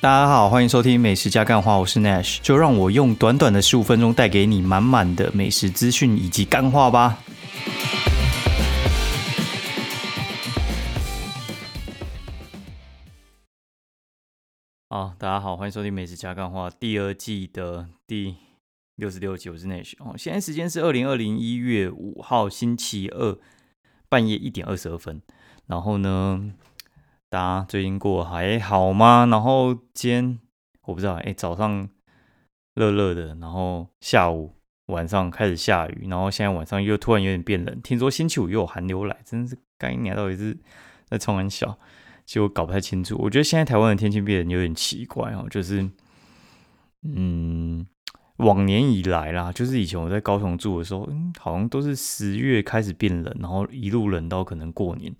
大家好，欢迎收听美食加干话，我是 Nash，就让我用短短的十五分钟带给你满满的美食资讯以及干话吧。好，大家好，欢迎收听美食加干话第二季的第六十六集，我是 Nash。哦，现在时间是二零二零一月五号星期二半夜一点二十二分，然后呢？大家最近过还好吗？然后今天我不知道，哎，早上热热的，然后下午晚上开始下雨，然后现在晚上又突然有点变冷。听说星期五又有寒流来，真是该年到底是在冲很小，其实我搞不太清楚。我觉得现在台湾的天气变得有点奇怪哦，就是嗯。往年以来啦，就是以前我在高雄住的时候，嗯，好像都是十月开始变冷，然后一路冷到可能过年。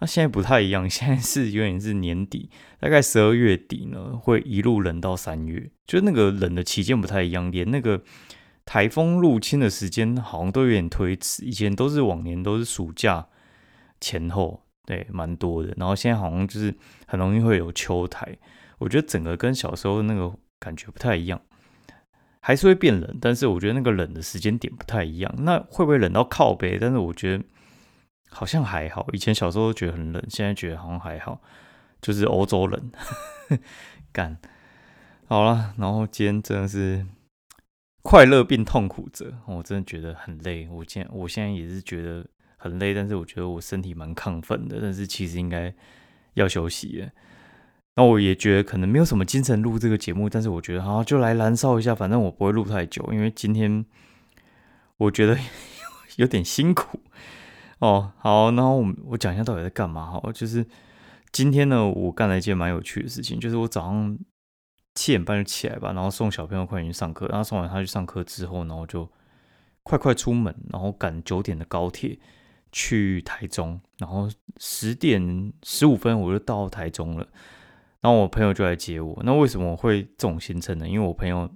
那现在不太一样，现在是有点是年底，大概十二月底呢，会一路冷到三月，就那个冷的期间不太一样，连那个台风入侵的时间好像都有点推迟。以前都是往年都是暑假前后，对，蛮多的。然后现在好像就是很容易会有秋台，我觉得整个跟小时候那个感觉不太一样。还是会变冷，但是我觉得那个冷的时间点不太一样。那会不会冷到靠背？但是我觉得好像还好。以前小时候觉得很冷，现在觉得好像还好，就是欧洲冷。干好了，然后今天真的是快乐变痛苦者，我真的觉得很累。我现我现在也是觉得很累，但是我觉得我身体蛮亢奋的，但是其实应该要休息了。那我也觉得可能没有什么精神录这个节目，但是我觉得好就来燃烧一下，反正我不会录太久，因为今天我觉得 有点辛苦哦。好，然后我我讲一下到底在干嘛哈，就是今天呢，我干了一件蛮有趣的事情，就是我早上七点半就起来吧，然后送小朋友快点去上课，然后送完他去上课之后，然后就快快出门，然后赶九点的高铁去台中，然后十点十五分我就到台中了。然后我朋友就来接我。那为什么会这种行程呢？因为我朋友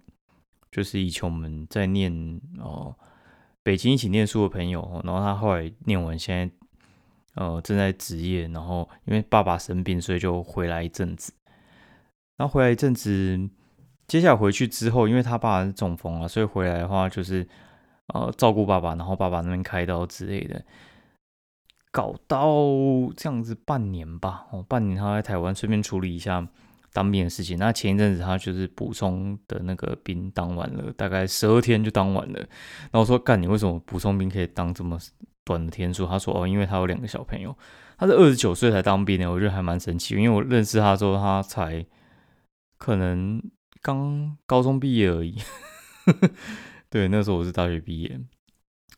就是以前我们在念哦北京一起念书的朋友，然后他后来念完，现在呃正在职业。然后因为爸爸生病，所以就回来一阵子。然后回来一阵子，接下来回去之后，因为他爸是中风了，所以回来的话就是呃照顾爸爸，然后爸爸那边开刀之类的。搞到这样子半年吧，哦，半年他在台湾顺便处理一下当兵的事情。那前一阵子他就是补充的那个兵当完了，大概十二天就当完了。然后我说干，你为什么补充兵可以当这么短的天数？他说哦，因为他有两个小朋友，他是二十九岁才当兵的，我觉得还蛮神奇。因为我认识他之后，他才可能刚高中毕业而已。对，那时候我是大学毕业。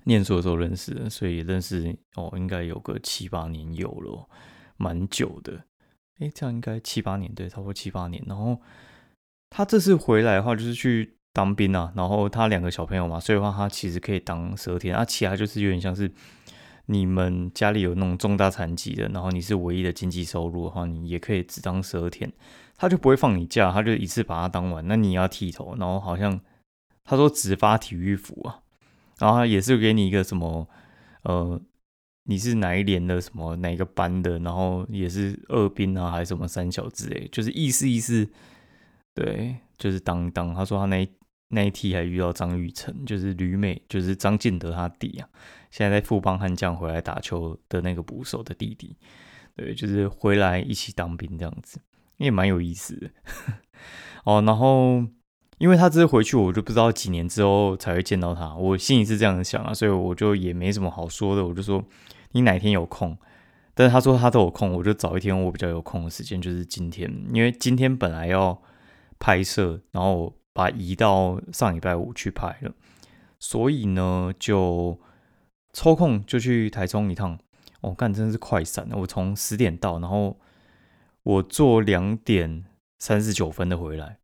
念书的时候认识的，所以认识哦，应该有个七八年有了，蛮久的。哎，这样应该七八年，对，差不多七八年。然后他这次回来的话，就是去当兵啊。然后他两个小朋友嘛，所以的话他其实可以当十二天。啊，其他就是有点像是你们家里有那种重大残疾的，然后你是唯一的经济收入的话，你也可以只当十二天，他就不会放你假，他就一次把它当完。那你要剃头，然后好像他说只发体育服啊。然后他也是给你一个什么，呃，你是哪一年的什么哪个班的，然后也是二兵啊，还是什么三小之类，就是意思意思，对，就是当当。他说他那那一期还遇到张雨晨，就是吕美，就是张建德他弟啊，现在在富邦悍将回来打球的那个捕手的弟弟，对，就是回来一起当兵这样子，也蛮有意思的。哦，然后。因为他这次回去，我就不知道几年之后才会见到他。我心里是这样想啊，所以我就也没什么好说的。我就说你哪天有空，但是他说他都有空，我就找一天我比较有空的时间，就是今天。因为今天本来要拍摄，然后把移到上礼拜五去拍了，所以呢就抽空就去台中一趟。我干真的是快闪，我从十点到，然后我坐两点三十九分的回来。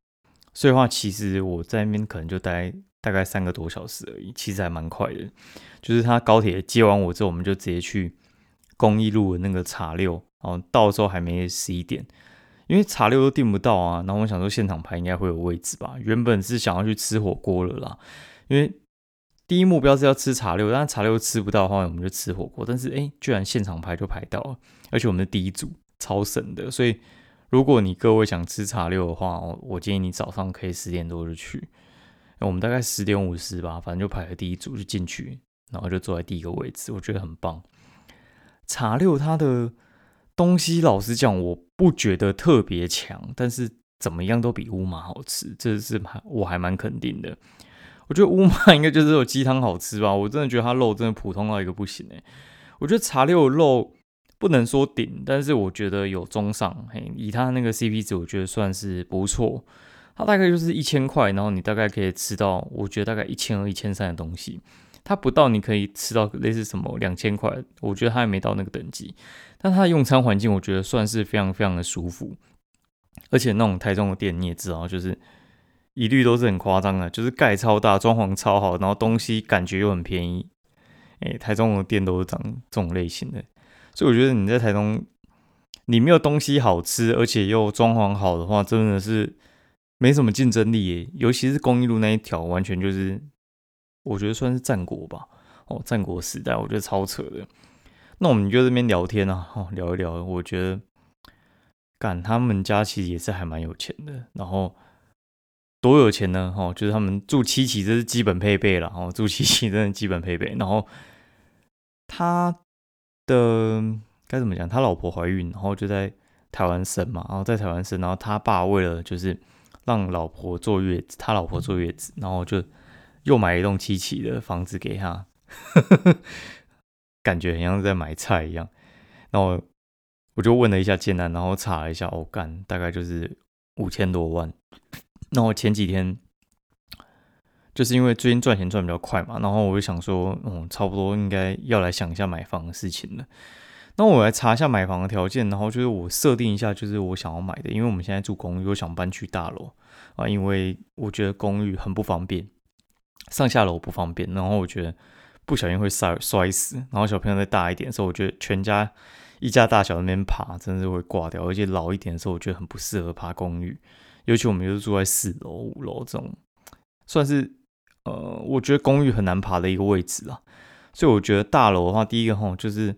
所以话，其实我在那边可能就待大概三个多小时而已，其实还蛮快的。就是他高铁接完我之后，我们就直接去公益路的那个茶六，然后到时候还没十一点，因为茶六都订不到啊。然后我想说现场排应该会有位置吧。原本是想要去吃火锅了啦，因为第一目标是要吃茶六，但茶六吃不到的话，我们就吃火锅。但是哎，居然现场排就排到了，而且我们的第一组超神的，所以。如果你各位想吃茶六的话，我我建议你早上可以十点多就去。我们大概十点五十吧，反正就排了第一组就进去，然后就坐在第一个位置，我觉得很棒。茶六它的东西，老实讲，我不觉得特别强，但是怎么样都比乌马好吃，这是我还蛮肯定的。我觉得乌马应该就是有鸡汤好吃吧，我真的觉得它肉真的普通到一个不行哎。我觉得茶六肉不能说顶，但是我觉得有中上，嘿，以它那个 CP 值，我觉得算是不错。它大概就是一千块，然后你大概可以吃到，我觉得大概一千二、一千三的东西。它不到你可以吃到类似什么两千块，我觉得它还没到那个等级。但它的用餐环境，我觉得算是非常非常的舒服。而且那种台中的店你也知道，就是一律都是很夸张的，就是盖超大、装潢超好，然后东西感觉又很便宜。诶，台中的店都是长这种类型的，所以我觉得你在台中，你没有东西好吃，而且又装潢好的话，真的是。没什么竞争力耶，尤其是公益路那一条，完全就是我觉得算是战国吧，哦，战国时代，我觉得超扯的。那我们就这边聊天啊，哦，聊一聊，我觉得干他们家其实也是还蛮有钱的，然后多有钱呢？哦，就是他们住七期，这是基本配备了，哦，住七期真的基本配备。然后他的该怎么讲？他老婆怀孕，然后就在台湾生嘛，然后在台湾生，然后他爸为了就是。让老婆坐月子，他老婆坐月子，然后就又买一栋七期的房子给他，感觉很像在买菜一样。然后我就问了一下建南，然后查了一下，哦干大概就是五千多万。那我前几天就是因为最近赚钱赚比较快嘛，然后我就想说，嗯，差不多应该要来想一下买房的事情了。那我来查一下买房的条件，然后就是我设定一下，就是我想要买的，因为我们现在住公寓，我想搬去大楼啊，因为我觉得公寓很不方便，上下楼不方便，然后我觉得不小心会摔摔死，然后小朋友再大一点的时候，我觉得全家一家大小那边爬，真的是会挂掉，而且老一点的时候，我觉得很不适合爬公寓，尤其我们又是住在四楼、五楼这种，算是呃，我觉得公寓很难爬的一个位置啊，所以我觉得大楼的话，第一个吼就是。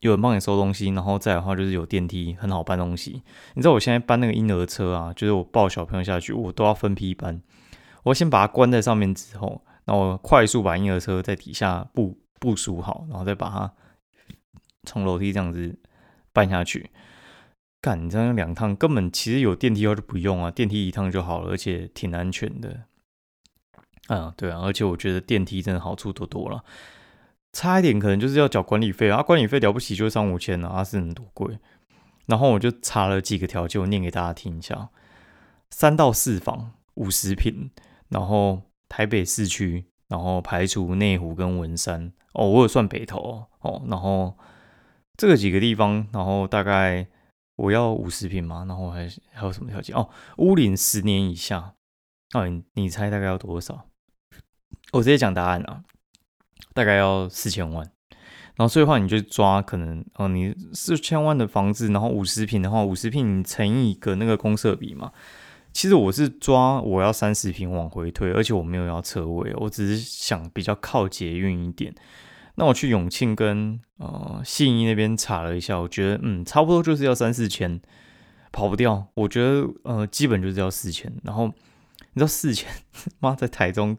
有人帮你收东西，然后再的话就是有电梯，很好搬东西。你知道我现在搬那个婴儿车啊，就是我抱小朋友下去，我都要分批搬。我先把它关在上面之后，然后快速把婴儿车在底下部部署好，然后再把它从楼梯这样子搬下去。干，你这样两趟根本其实有电梯话就不用啊，电梯一趟就好了，而且挺安全的。啊，对啊，而且我觉得电梯真的好处多多了。差一点可能就是要缴管理费啊，管理费了不起就三五千了，啊是很多贵。然后我就查了几个条件，我念给大家听一下：三到四房，五十平，然后台北市区，然后排除内湖跟文山哦，我有算北投哦，然后这个几个地方，然后大概我要五十平嘛，然后还还有什么条件哦？屋龄十年以下，哦，你你猜大概要多少？我直接讲答案啊。大概要四千万，然后所以的话你就抓可能哦，你四千万的房子，然后五十平的话，五十平乘以一个那个公设比嘛。其实我是抓我要三十平往回推，而且我没有要车位，我只是想比较靠捷运一点。那我去永庆跟呃信义那边查了一下，我觉得嗯差不多就是要三四千，跑不掉。我觉得呃基本就是要四千，然后你知道四千 妈在台中。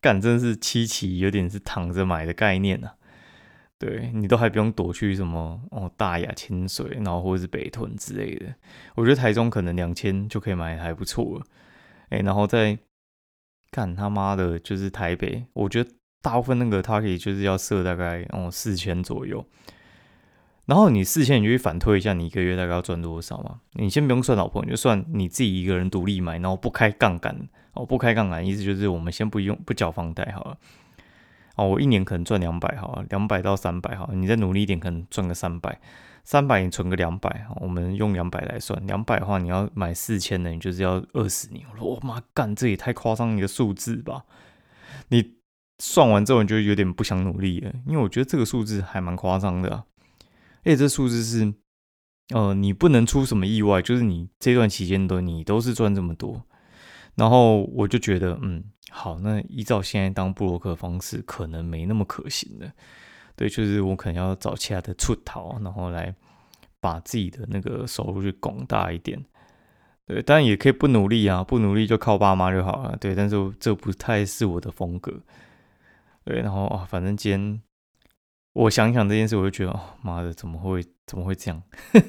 干真是七期，有点是躺着买的概念呐。对你都还不用躲去什么哦大雅清水，然后或者是北屯之类的。我觉得台中可能两千就可以买还不错了。哎，然后再干他妈的，就是台北，我觉得大部分那个他可以就是要设大概哦四千左右。然后你四千，你就去反推一下，你一个月大概要赚多少嘛？你先不用算老婆，你就算你自己一个人独立买，然后不开杠杆。哦，不开杠杆，意思就是我们先不用不缴房贷好了。哦，我一年可能赚两百，好，两百到三百，好，你再努力一点，可能赚个三百，三百你存个两百，我们用两百来算，两百的话你要买四千的，你就是要二十年。我说我妈干，这也太夸张一个数字吧？你算完之后你就有点不想努力了，因为我觉得这个数字还蛮夸张的。而且这数字是，呃，你不能出什么意外，就是你这段期间的你都是赚这么多。然后我就觉得，嗯，好，那依照现在当布洛克方式，可能没那么可行的。对，就是我可能要找其他的出逃，然后来把自己的那个收入去拱大一点。对，当然也可以不努力啊，不努力就靠爸妈就好了。对，但是这不太是我的风格。对，然后啊，反正今天我想想这件事，我就觉得，哦，妈的，怎么会怎么会这样？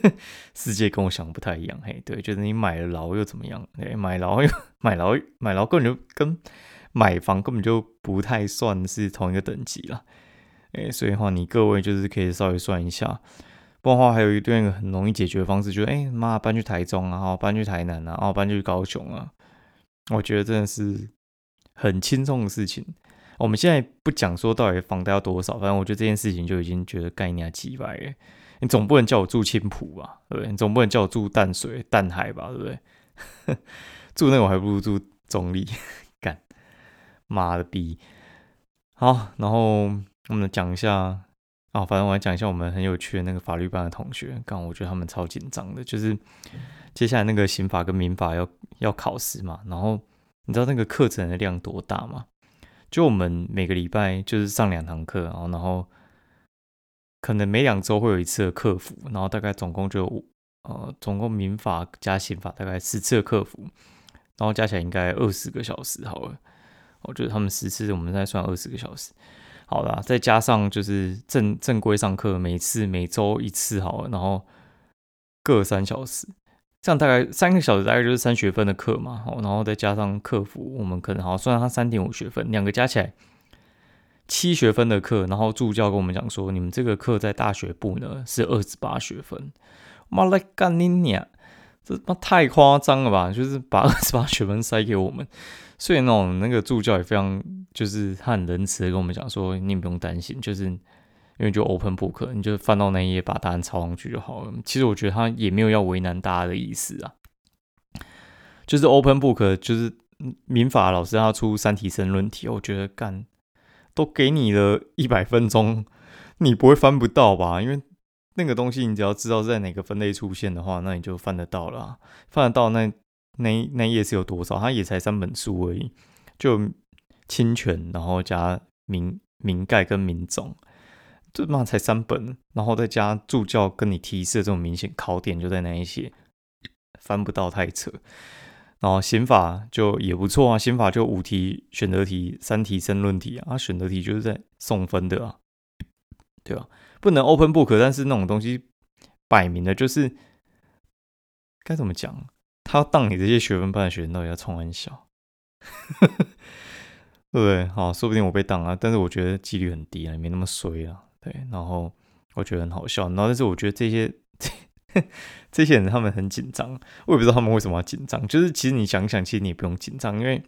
世界跟我想的不太一样。嘿，对，就是你买了牢又怎么样？哎，买牢又 买牢，买牢根本就跟买房根本就不太算是同一个等级了。哎，所以的话，你各位就是可以稍微算一下。不然的话，还有一段很容易解决的方式，就是哎妈搬去台中啊，搬去台南啊，哦搬去高雄啊，我觉得真的是很轻松的事情。我们现在不讲说到底房贷要多少，反正我觉得这件事情就已经觉得概念几百了。你总不能叫我住青浦吧，对不对？你总不能叫我住淡水、淡海吧，对不对？住那我还不如住中立，干妈的逼！好，然后我们讲一下。啊，反正我来讲一下我们很有趣的那个法律班的同学，刚我觉得他们超紧张的，就是接下来那个刑法跟民法要要考试嘛，然后你知道那个课程的量多大吗？就我们每个礼拜就是上两堂课，然后然后可能每两周会有一次的客服，然后大概总共就呃总共民法加刑法大概十次的客服，然后加起来应该二十个小时好了，我觉得他们十次我们再算二十个小时。好啦，再加上就是正正规上课，每次每周一次好了，然后各三小时，这样大概三个小时大概就是三学分的课嘛，然后再加上客服，我们可能好算它三点五学分，两个加起来七学分的课，然后助教跟我们讲说，你们这个课在大学部呢是二十八学分，妈来干你娘！这妈太夸张了吧？就是把二十八学分塞给我们，所以那种那个助教也非常，就是他很仁慈的跟我们讲说，你不用担心，就是因为就 open book，你就翻到那一页把答案抄上去就好了。其实我觉得他也没有要为难大家的意思啊，就是 open book，就是民法老师他出三题申论题，我觉得干都给你了一百分钟，你不会翻不到吧？因为那个东西，你只要知道在哪个分类出现的话，那你就翻得到了。翻得到那那那页是有多少？它也才三本书而已，就侵权，然后加民民盖跟民种，这嘛才三本，然后再加助教跟你提示这种明显考点就在那一些，翻不到太扯。然后刑法就也不错啊，刑法就五题选择题，三题申论题啊，选择题就是在送分的啊，对吧？不能 open book，但是那种东西摆明的就是该怎么讲？他要当你这些学分班的学生到底要冲很小，对不对？好，说不定我被当啊，但是我觉得几率很低啊，没那么衰啊。对，然后我觉得很好笑，然后但是我觉得这些这些人他们很紧张，我也不知道他们为什么要紧张。就是其实你想想，其实你不用紧张，因为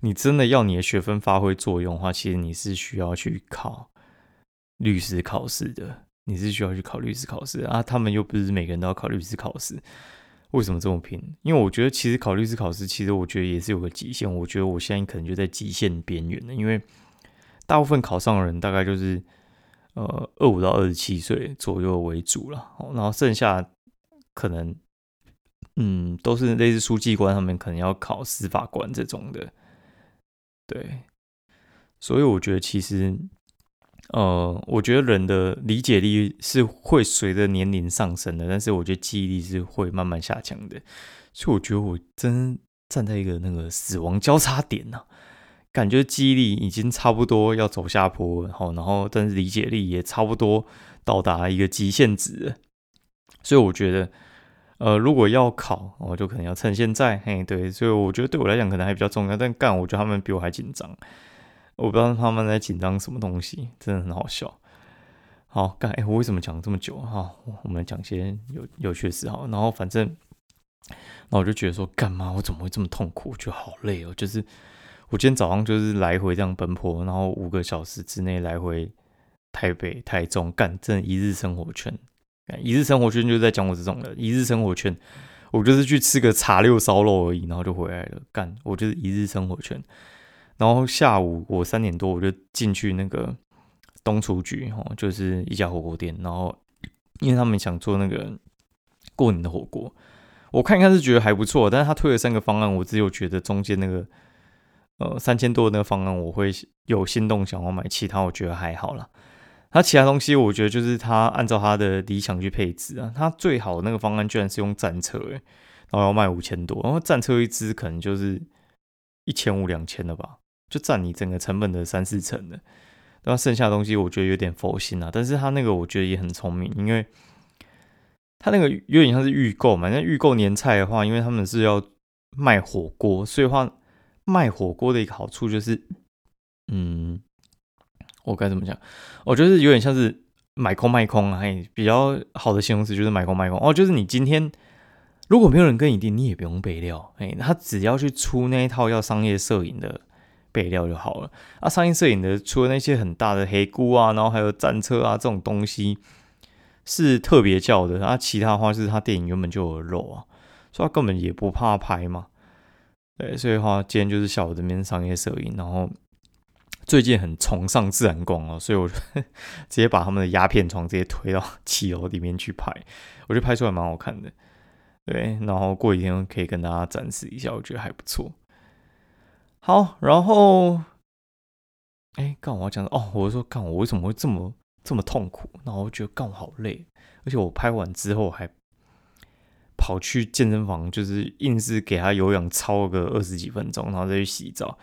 你真的要你的学分发挥作用的话，其实你是需要去考。律师考试的，你是需要去考律师考试啊？他们又不是每个人都要考律师考试，为什么这么拼？因为我觉得其实考律师考试，其实我觉得也是有个极限。我觉得我现在可能就在极限边缘了，因为大部分考上的人大概就是呃二五到二十七岁左右为主了，然后剩下可能嗯都是类似书记官，他们可能要考司法官这种的，对，所以我觉得其实。呃，我觉得人的理解力是会随着年龄上升的，但是我觉得记忆力是会慢慢下降的。所以我觉得我真站在一个那个死亡交叉点呢，感觉记忆力已经差不多要走下坡，然后，然后，但是理解力也差不多到达一个极限值。所以我觉得，呃，如果要考，我就可能要趁现在，嘿，对，所以我觉得对我来讲可能还比较重要。但干，我觉得他们比我还紧张。我不知道他们在紧张什么东西，真的很好笑。好，干哎，我为什么讲这么久哈？我们讲些有有趣的事哈。然后反正，那我就觉得说，干嘛我怎么会这么痛苦？我觉得好累哦。就是我今天早上就是来回这样奔波，然后五个小时之内来回台北、台中，干真一日生活圈。一日生活圈就在讲我这种的，一日生活圈，我就是去吃个茶六烧肉而已，然后就回来了。干，我就是一日生活圈。然后下午我三点多我就进去那个东厨局哦，就是一家火锅店。然后因为他们想做那个过年的火锅，我看一看是觉得还不错。但是他推了三个方案，我只有觉得中间那个呃三千多的那个方案我会有心动想要买，其他我觉得还好啦。他其他东西我觉得就是他按照他的理想去配置啊。他最好的那个方案居然是用战车，诶，然后要卖五千多，然后战车一支可能就是一千五两千的吧，就占你整个成本的三四成的。那剩下的东西我觉得有点佛心啊，但是他那个我觉得也很聪明，因为他那个有点像是预购嘛。那预购年菜的话，因为他们是要卖火锅，所以话卖火锅的一个好处就是，嗯。我该怎么讲？我觉得有点像是买空卖空啊，嘿，比较好的形容词就是买空卖空哦。就是你今天如果没有人跟你订，你也不用备料，哎，他只要去出那一套要商业摄影的备料就好了。啊，商业摄影的除了那些很大的黑菇啊，然后还有战车啊这种东西是特别叫的，啊，其他的话是他电影原本就有肉啊，所以他根本也不怕拍嘛。对，所以话今天就是下午这边商业摄影，然后。最近很崇尚自然光哦，所以我就 直接把他们的鸦片床直接推到七楼里面去拍，我觉得拍出来蛮好看的。对，然后过几天可以跟大家展示一下，我觉得还不错。好，然后，哎，干我要讲哦，我说干我为什么会这么这么痛苦？然后我觉得干我好累，而且我拍完之后还跑去健身房，就是硬是给他有氧操个二十几分钟，然后再去洗澡。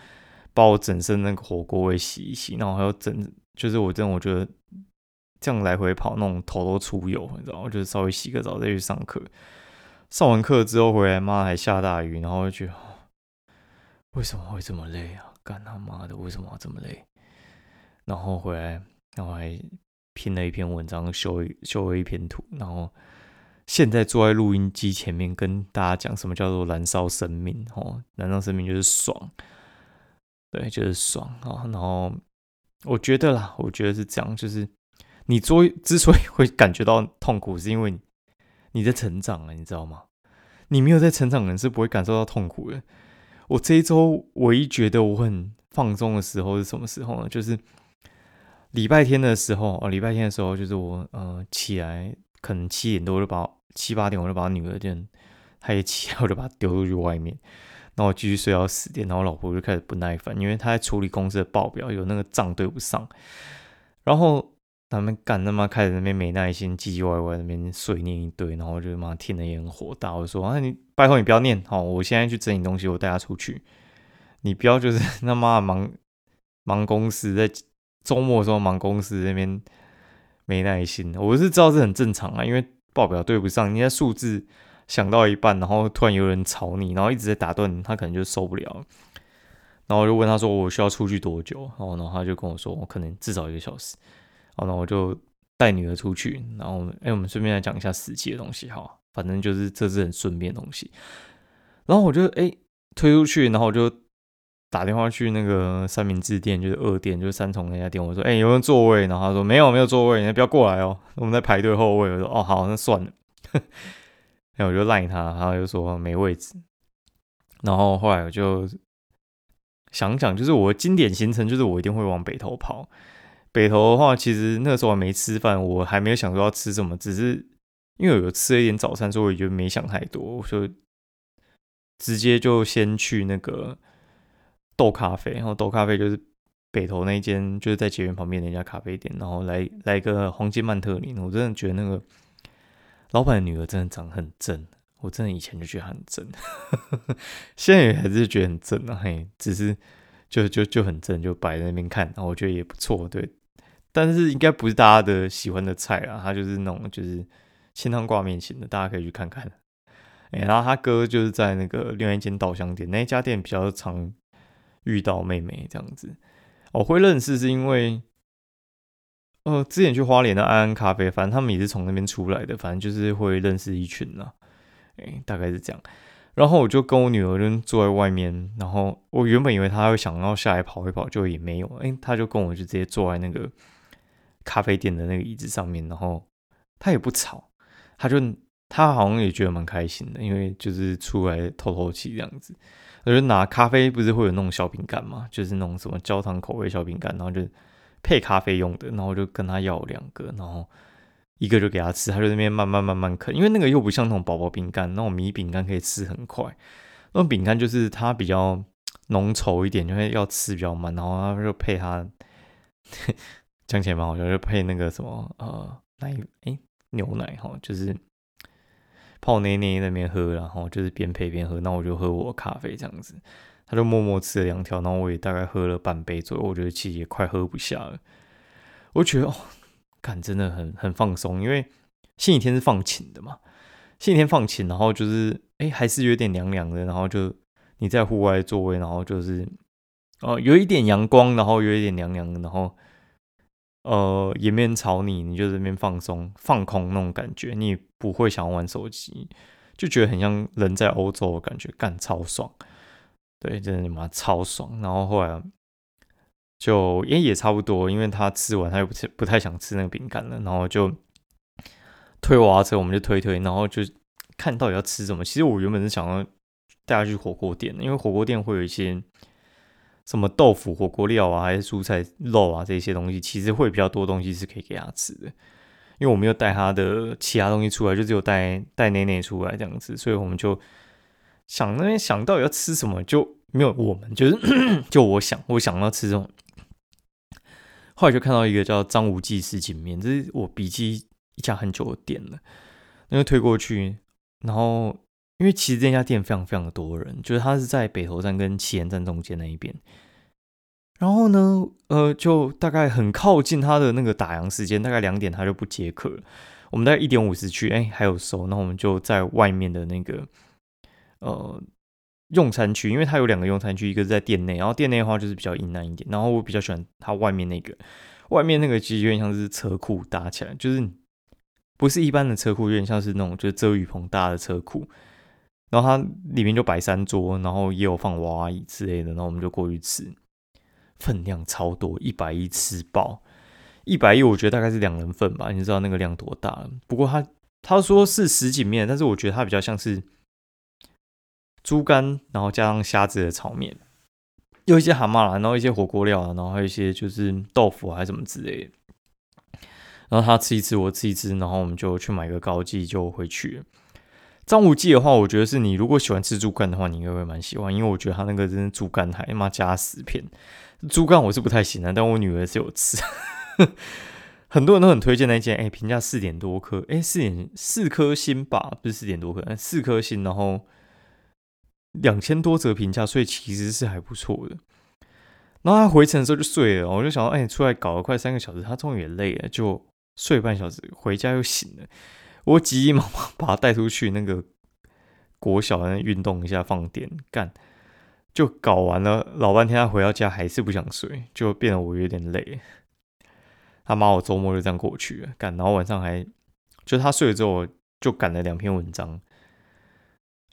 把我整身那个火锅味洗一洗，然后还有整，就是我这种我觉得这样来回跑，那种头都出油，你知道吗？就是稍微洗个澡再去上课。上完课之后回来，妈还下大雨，然后就觉得为什么会这么累啊？干他妈的，为什么要这么累？然后回来，然后还拼了一篇文章，修一修了一篇图，然后现在坐在录音机前面跟大家讲什么叫做燃烧生命哦，燃烧生命就是爽。对，就是爽啊！然后我觉得啦，我觉得是这样，就是你做 之所以会感觉到痛苦，是因为你在成长了，你知道吗？你没有在成长，人是不会感受到痛苦的。我这一周唯一觉得我很放松的时候是什么时候呢？就是礼拜天的时候哦，礼拜天的时候，就是我呃起来可能七点多，我就把七八点我就把女儿电，她一起来我就把她丢出去外面。然后我继续睡到十点，然后老婆就开始不耐烦，因为她在处理公司的报表，有那个账对不上。然后他们干他妈开始那边没耐心，唧唧歪歪那边碎念一堆，然后我就妈听得也很火大，我说啊你拜托你不要念，好，我现在去整理东西，我带他出去，你不要就是他妈忙忙公司，在周末的时候忙公司那边没耐心，我是知道是很正常啊，因为报表对不上，你在数字。想到一半，然后突然有人吵你，然后一直在打断，他可能就受不了。然后我就问他说：“我需要出去多久？”然后，然后他就跟我说：“我可能至少一个小时。”好，那我就带女儿出去。然后，哎，我们顺便来讲一下实际的东西哈。反正就是这是很顺便的东西。然后我就哎推出去，然后我就打电话去那个三明治店，就是二店，就是三重那家店。我说：“哎，有没有座位？”然后他说：“没有，没有座位，你不要过来哦，我们在排队后位。”我说：“哦，好，那算了。” 然后我就赖他，他就说没位置。然后后来我就想想，就是我经典行程，就是我一定会往北头跑。北头的话，其实那时候还没吃饭，我还没有想说要吃什么，只是因为有吃了一点早餐，所以我就没想太多，我就直接就先去那个豆咖啡。然后豆咖啡就是北头那间，就是在捷园旁边的一家咖啡店。然后来来一个黄金曼特林，我真的觉得那个。老板的女儿真的长得很正，我真的以前就觉得很正，现在也还是觉得很正啊。嘿，只是就就就很正，就摆在那边看，然后我觉得也不错，对。但是应该不是大家的喜欢的菜啊，他就是那种就是清汤挂面型的，大家可以去看看。哎，然后他哥就是在那个另外一间稻香店，那一家店比较常遇到妹妹这样子。我会认识是因为。呃，之前去花莲的安安咖啡，反正他们也是从那边出来的，反正就是会认识一群啦，哎，大概是这样。然后我就跟我女儿就坐在外面，然后我原本以为她会想要下来跑一跑，就也没有，哎，她就跟我就直接坐在那个咖啡店的那个椅子上面，然后她也不吵，她就她好像也觉得蛮开心的，因为就是出来透透气这样子。我就拿咖啡，不是会有那种小饼干嘛，就是那种什么焦糖口味小饼干，然后就。配咖啡用的，然后我就跟他要两个，然后一个就给他吃，他就那边慢慢慢慢啃，因为那个又不像那种薄薄饼干，那种米饼干可以吃很快，那种饼干就是它比较浓稠一点，就会要吃比较慢，然后他就配他讲起来蛮好笑，就配那个什么呃奶哎牛奶哈，就是泡奶奶那边喝，然后就是边配边喝，那我就喝我咖啡这样子。他就默默吃了两条，然后我也大概喝了半杯左右，我觉得其实也快喝不下了。我觉得哦，感真的很很放松，因为星期天是放晴的嘛，星期天放晴，然后就是哎还是有点凉凉的，然后就你在户外座位，然后就是哦有一点阳光，然后有一点凉凉的，然后呃也没人吵你，你就这边放松放空那种感觉，你也不会想要玩手机，就觉得很像人在欧洲的感觉，干超爽。对，真的你妈超爽。然后后来就也也差不多，因为他吃完他又不吃不太想吃那个饼干了，然后就推娃娃车，我们就推推，然后就看到底要吃什么。其实我原本是想要带他去火锅店，因为火锅店会有一些什么豆腐火锅料啊，还是蔬菜肉啊这些东西，其实会比较多东西是可以给他吃的。因为我没有带他的其他东西出来，就只有带带奶奶出来这样子，所以我们就。想那边想到底要吃什么就没有我们就是 就我想我想要吃这种，后来就看到一个叫张无忌石锦面，这是我笔记一家很久的店了，那就推过去，然后因为其实这家店非常非常的多人，就是他是在北投站跟七贤站中间那一边，然后呢，呃，就大概很靠近他的那个打烊时间，大概两点他就不接客了，我们大概一点五十去，哎，还有收，那我们就在外面的那个。呃，用餐区，因为它有两个用餐区，一个是在店内，然后店内的话就是比较阴暗一点。然后我比较喜欢它外面那个，外面那个其实有点像是车库搭起来，就是不是一般的车库，有点像是那种就是遮雨棚搭的车库。然后它里面就摆三桌，然后也有放娃娃椅之类的，然后我们就过去吃，分量超多，一百一吃饱，一百一我觉得大概是两人份吧，你知道那个量多大了。不过他他说是什锦面，但是我觉得它比较像是。猪肝，然后加上虾子的炒面，有一些蛤蟆啦，然后一些火锅料啊，然后还有一些就是豆腐还是什么之类的。然后他吃一吃，我吃一吃，然后我们就去买个高记就回去了。张无忌的话，我觉得是你如果喜欢吃猪肝的话，你应该会蛮喜欢，因为我觉得他那个真的猪肝还妈加十片。猪肝我是不太行的，但我女儿是有吃。很多人都很推荐那间，哎，评价四点多颗，哎，四点四颗星吧，不是四点多颗，四颗星，然后。两千多折评价，所以其实是还不错的。然后他回程的时候就睡了，我就想到，哎，出来搞了快三个小时，他终于也累了，就睡半小时，回家又醒了。我急急忙忙把他带出去那个国小那运动一下，放电干，就搞完了老半天，他回到家还是不想睡，就变得我有点累。他妈，我周末就这样过去了，干，然后晚上还就他睡了之后，就赶了两篇文章。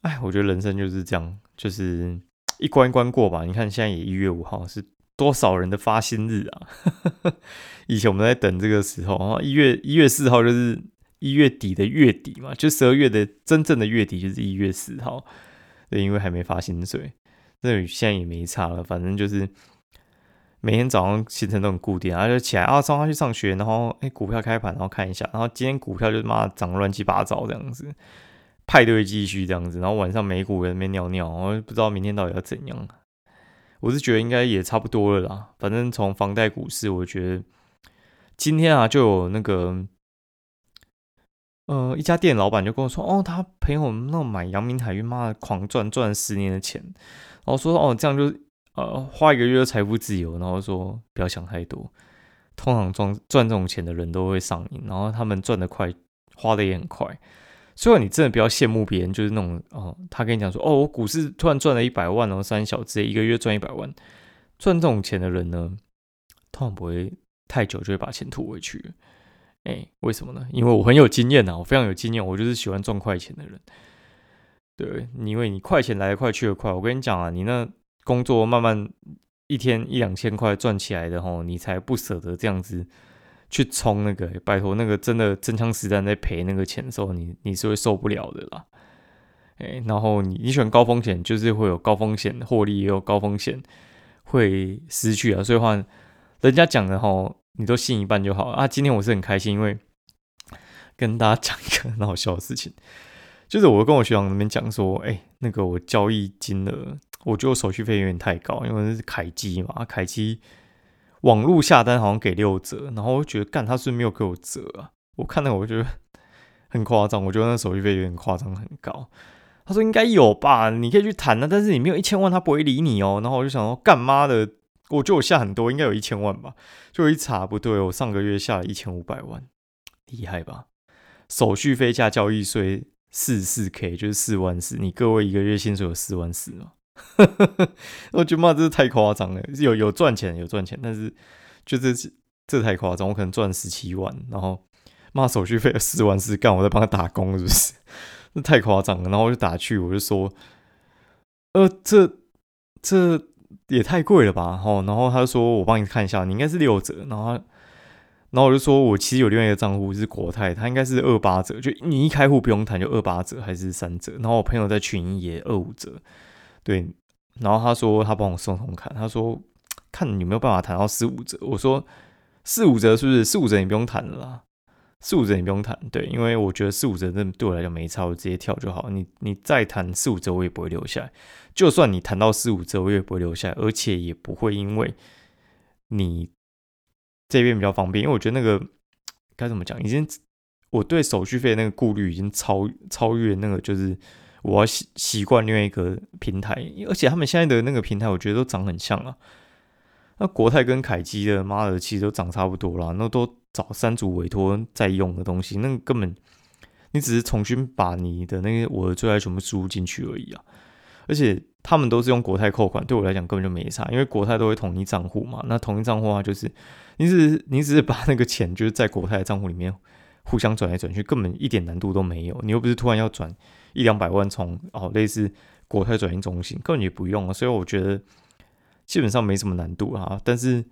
哎，我觉得人生就是这样，就是一关一关过吧。你看现在也一月五号，是多少人的发薪日啊？以前我们在等这个时候啊，一月一月四号就是一月底的月底嘛，就十二月的真正的月底就是一月四号。对，因为还没发薪水，那现在也没差了。反正就是每天早上行程都很固定，然后就起来啊，早上去上学，然后哎股票开盘，然后看一下，然后今天股票就妈涨乱七八糟这样子。派对继续这样子，然后晚上美股在那边尿尿，我不知道明天到底要怎样。我是觉得应该也差不多了啦。反正从房贷股市，我觉得今天啊就有那个，呃，一家店老板就跟我说，哦，他朋友那买阳明海运，妈的狂赚，赚了十年的钱。然后说，哦，这样就呃花一个月就财富自由。然后说不要想太多，通常赚赚这种钱的人都会上瘾，然后他们赚的快，花的也很快。所以你真的不要羡慕别人，就是那种哦，他跟你讲说，哦，我股市突然赚了一百万哦，三小直接一个月赚一百万，赚这种钱的人呢，通常不会太久就会把钱吐回去。哎，为什么呢？因为我很有经验呐，我非常有经验，我就是喜欢赚快钱的人。对，因为你快钱来得快去得快，我跟你讲啊，你那工作慢慢一天一两千块赚起来的吼，你才不舍得这样子。去冲那个，拜托那个真的真枪实弹在赔那个钱的时候，你你是会受不了的啦。哎，然后你你选高风险，就是会有高风险获利，也有高风险会失去啊。所以话，人家讲的哈，你都信一半就好啊。今天我是很开心，因为跟大家讲一个很好笑的事情，就是我跟我学长那边讲说，哎，那个我交易金额，我觉得我手续费有点太高，因为是凯基嘛，凯基。网络下单好像给六折，然后我就觉得干他是没有给我折啊，我看到我觉得很夸张，我觉得那手续费有点夸张很高。他说应该有吧，你可以去谈啊，但是你没有一千万，他不会理你哦。然后我就想说，干妈的，我觉得我下很多，应该有一千万吧。就一查不对，我上个月下了一千五百万，厉害吧？手续费加交易税四四 K 就是四万四，你各位一个月薪水有四万四吗？我觉得妈这是太夸张了，有有赚钱有赚钱，但是就这这太夸张，我可能赚十七万，然后妈手续费四万四，干我在帮他打工是不是？那太夸张了，然后我就打去，我就说，呃，这这也太贵了吧，吼，然后他就说我帮你看一下，你应该是六折，然后，然后我就说我其实有另外一个账户是国泰，他应该是二八折，就你一开户不用谈就二八折还是三折，然后我朋友在群也二五折，对，然后他说他帮我送送看，他说看有没有办法谈到四五折，我说四五折是不是四五折你不用谈了啦。四五折你不用谈，对，因为我觉得四五折那对我来讲没差，我直接跳就好。你你再谈四五折，我也不会留下来。就算你谈到四五折，我也不会留下来，而且也不会因为你这边比较方便，因为我觉得那个该怎么讲，已经我对手续费那个顾虑已经超超越那个，就是我要习习惯另外一个平台，而且他们现在的那个平台，我觉得都长很像啊。那国泰跟凯基的，妈的，其实都长差不多啦，那都找三组委托在用的东西，那根本你只是重新把你的那个我的最爱全部输入进去而已啊。而且他们都是用国泰扣款，对我来讲根本就没差，因为国泰都会统一账户嘛。那统一账户啊，就是你只你只是把那个钱就是在国泰的账户里面互相转来转去，根本一点难度都没有。你又不是突然要转一两百万从哦类似国泰转运中心，根本也不用啊。所以我觉得。基本上没什么难度啊，但是，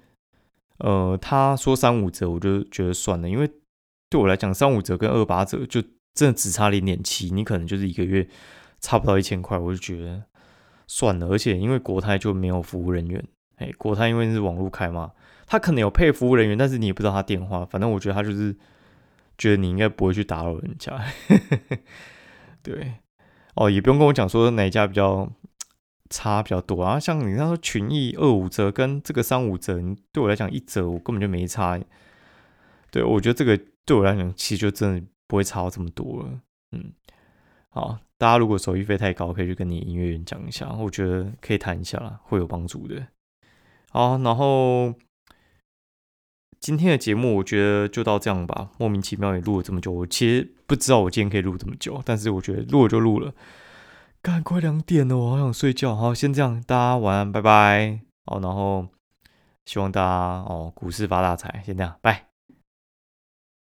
呃，他说三五折，我就觉得算了，因为对我来讲，三五折跟二八折就真的只差零点七，你可能就是一个月差不到一千块，我就觉得算了。而且因为国泰就没有服务人员，哎，国泰因为是网络开嘛，他可能有配服务人员，但是你也不知道他电话，反正我觉得他就是觉得你应该不会去打扰人家，对，哦，也不用跟我讲说哪一家比较。差比较多啊，像你刚说群益二五折跟这个三五折，对我来讲一折我根本就没差。对我觉得这个对我来讲其实就真的不会差到这么多了。嗯，好，大家如果手续费太高，可以去跟你音乐员讲一下，我觉得可以谈一下啦，会有帮助的。好，然后今天的节目我觉得就到这样吧。莫名其妙也录了这么久，我其实不知道我今天可以录这么久，但是我觉得录了就录了。赶快两点了，我好想睡觉。好，先这样，大家晚安，拜拜。好，然后希望大家哦，股市发大财。先这样，拜。